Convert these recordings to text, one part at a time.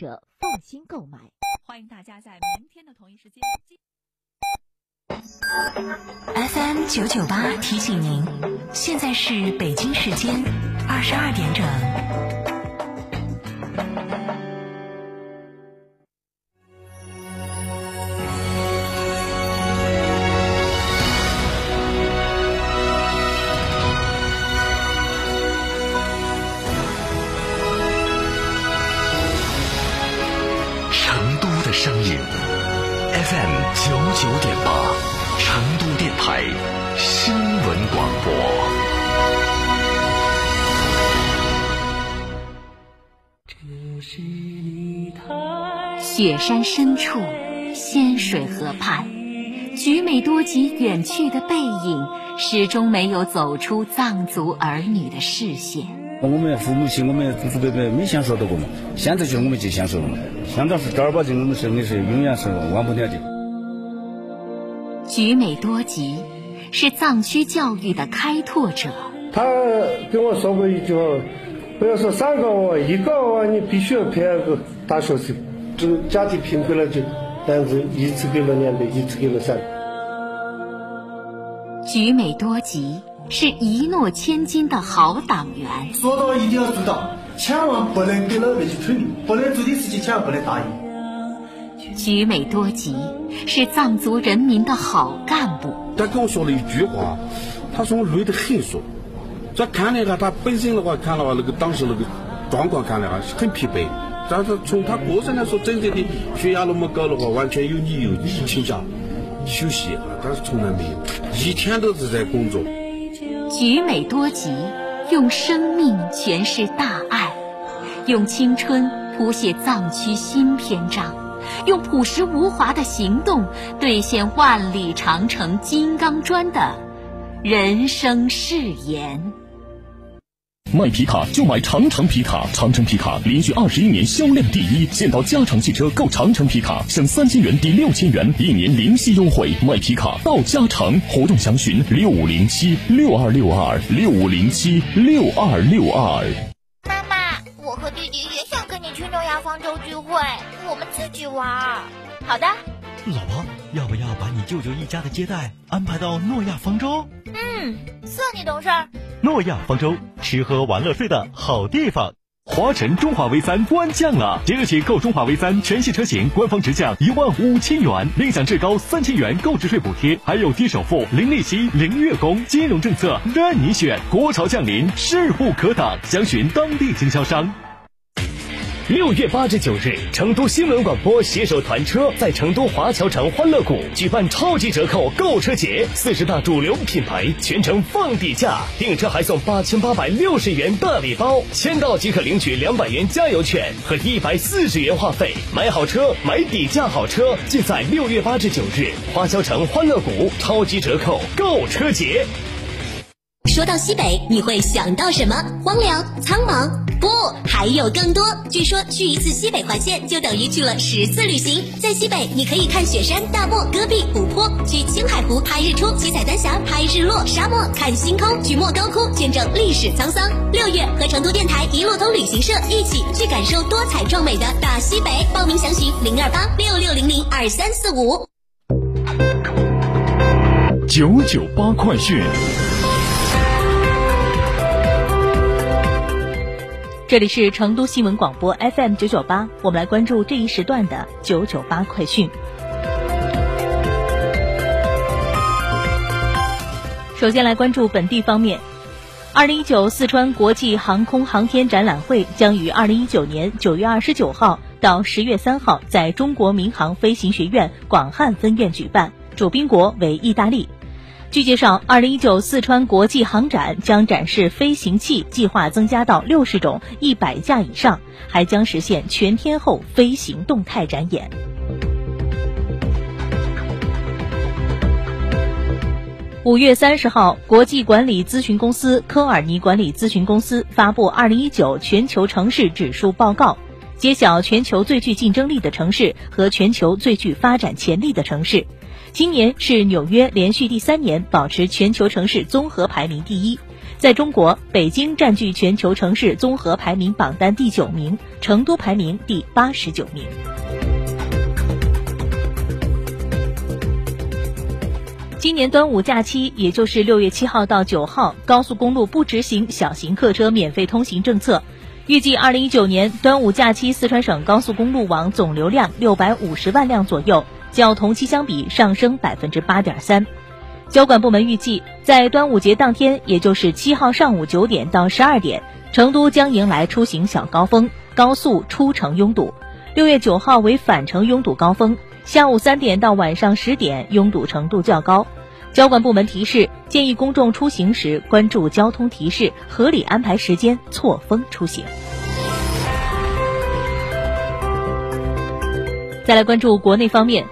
者放心购买。欢迎大家在明天的同一时间。FM 九九八提醒您，现在是北京时间二十二点整。九九点八，成都电台新闻广播。雪山深处，仙水河畔，菊美多吉远去的背影，始终没有走出藏族儿女的视线。我们父母亲，我们祖祖辈辈没享受到过嘛，现在就是我们去享受了嘛。现在是正儿八经，我们是的是永远是忘不掉的。菊美多吉是藏区教育的开拓者。他跟我说过一句话：不要说三个娃，一个娃你必须要培养个大学生。这家庭贫困了就，但是一次给了两百，一次给了三。菊美多吉是一诺千金的好党员。说到一定要做到，千万不能给老百姓吹牛，不能做的事情千万不能答应。菊美多吉是藏族人民的好干部。他跟我说了一句话，他说我累得很说。这看了一下他本身的话，看了话那个当时那个状况看了啊很疲惫。但是从他个人来说，真正的血压那么高的话，完全有理由请假休息啊，但是从来没有，一天都是在工作。菊美多吉用生命诠释大爱，用青春谱写藏区新篇章，用朴实无华的行动兑现万里长城金刚砖的人生誓言。卖皮卡就买长城皮卡，长城皮卡连续二十一年销量第一。现到加长汽车购长城皮卡，省三千元抵六千元，一年零息优惠。买皮卡到加长，活动详询六五零七六二六二六五零七六二六二。方舟聚会，我们自己玩。好的。老婆，要不要把你舅舅一家的接待安排到诺亚方舟？嗯，算你懂事儿。诺亚方舟，吃喝玩乐睡的好地方。华晨中华 V 三官降了，即日起购中华 V 三全系车型，官方直降一万五千元，另享至高三千元购置税补贴，还有低首付、零利息、零月供，金融政策任你选。国潮降临，势不可挡，详询当地经销商。六月八至九日，成都新闻广播携手团车在成都华侨城欢乐谷举办超级折扣购车节，四十大主流品牌全程放底价，订车还送八千八百六十元大礼包，签到即可领取两百元加油券和一百四十元话费。买好车，买底价好车，尽在六月八至九日华侨城欢乐谷超级折扣购车节。说到西北，你会想到什么？荒凉、苍茫？不，还有更多。据说去一次西北环线就等于去了十次旅行。在西北，你可以看雪山、大漠、戈壁、湖泊；去青海湖拍日出、七彩丹霞、拍日落；沙漠看星空；去莫高窟见证历史沧桑。六月和成都电台一路通旅行社一起去感受多彩壮美的大西北。报名详询零二八六六零零二三四五。九九八快讯。这里是成都新闻广播 FM 九九八，我们来关注这一时段的九九八快讯。首先来关注本地方面，二零一九四川国际航空航天展览会将于二零一九年九月二十九号到十月三号在中国民航飞行学院广汉分院举办，主宾国为意大利。据介绍，二零一九四川国际航展将展示飞行器计划增加到六十种、一百架以上，还将实现全天候飞行动态展演。五月三十号，国际管理咨询公司科尔尼管理咨询公司发布二零一九全球城市指数报告，揭晓全球最具竞争力的城市和全球最具发展潜力的城市。今年是纽约连续第三年保持全球城市综合排名第一，在中国，北京占据全球城市综合排名榜单第九名，成都排名第八十九名。今年端午假期，也就是六月七号到九号，高速公路不执行小型客车免费通行政策。预计二零一九年端午假期，四川省高速公路网总流量六百五十万辆左右，较同期相比上升百分之八点三。交管部门预计，在端午节当天，也就是七号上午九点到十二点，成都将迎来出行小高峰，高速出城拥堵；六月九号为返程拥堵高峰，下午三点到晚上十点拥堵程度较高。交管部门提示，建议公众出行时关注交通提示，合理安排时间，错峰出行。再来关注国内方面。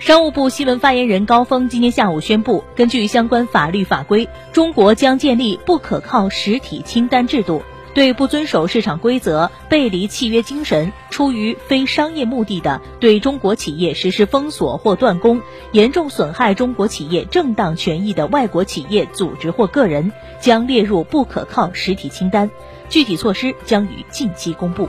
商务部新闻发言人高峰今天下午宣布，根据相关法律法规，中国将建立不可靠实体清单制度，对不遵守市场规则、背离契约精神、出于非商业目的的对中国企业实施封锁或断供、严重损害中国企业正当权益的外国企业、组织或个人，将列入不可靠实体清单。具体措施将于近期公布。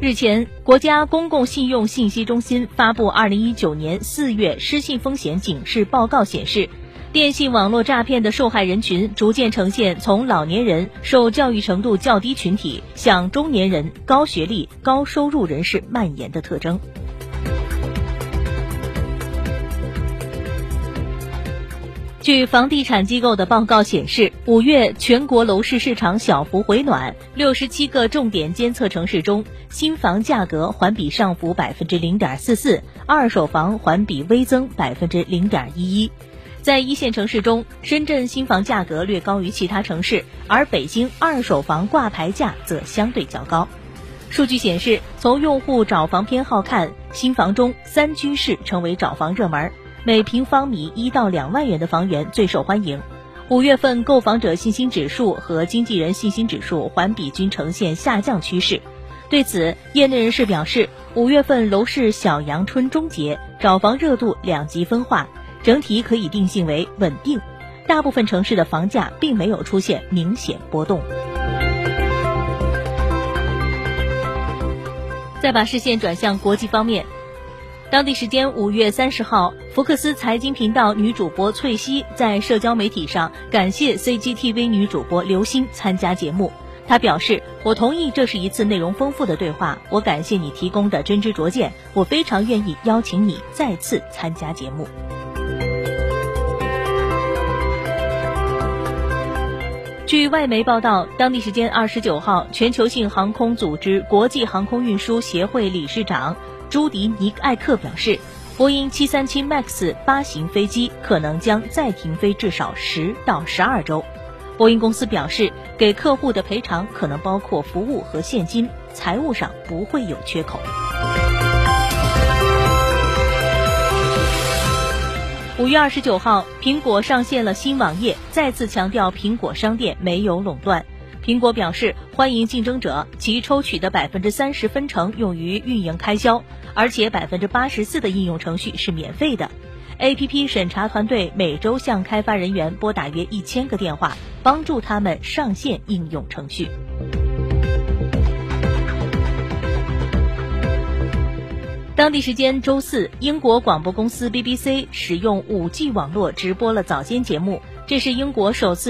日前，国家公共信用信息中心发布二零一九年四月失信风险警示报告，显示，电信网络诈骗的受害人群逐渐呈现从老年人、受教育程度较低群体向中年人、高学历、高收入人士蔓延的特征。据房地产机构的报告显示，五月全国楼市市场小幅回暖，六十七个重点监测城市中，新房价格环比上浮百分之零点四四，二手房环比微增百分之零点一一。在一线城市中，深圳新房价格略高于其他城市，而北京二手房挂牌价则相对较高。数据显示，从用户找房偏好看，新房中三居室成为找房热门。每平方米一到两万元的房源最受欢迎。五月份购房者信心指数和经纪人信心指数环比均呈现下降趋势。对此，业内人士表示，五月份楼市小阳春终结，找房热度两极分化，整体可以定性为稳定。大部分城市的房价并没有出现明显波动。再把视线转向国际方面。当地时间五月三十号，福克斯财经频道女主播翠西在社交媒体上感谢 CGTV 女主播刘星参加节目。她表示：“我同意这是一次内容丰富的对话，我感谢你提供的真知灼见，我非常愿意邀请你再次参加节目。”据外媒报道，当地时间二十九号，全球性航空组织国际航空运输协会理事长。朱迪尼艾克表示，波音737 MAX 八型飞机可能将再停飞至少十到十二周。波音公司表示，给客户的赔偿可能包括服务和现金，财务上不会有缺口。五月二十九号，苹果上线了新网页，再次强调苹果商店没有垄断。苹果表示欢迎竞争者，其抽取的百分之三十分成用于运营开销，而且百分之八十四的应用程序是免费的。A P P 审查团队每周向开发人员拨打约一千个电话，帮助他们上线应用程序。当地时间周四，英国广播公司 B B C 使用 5G 网络直播了早间节目，这是英国首次。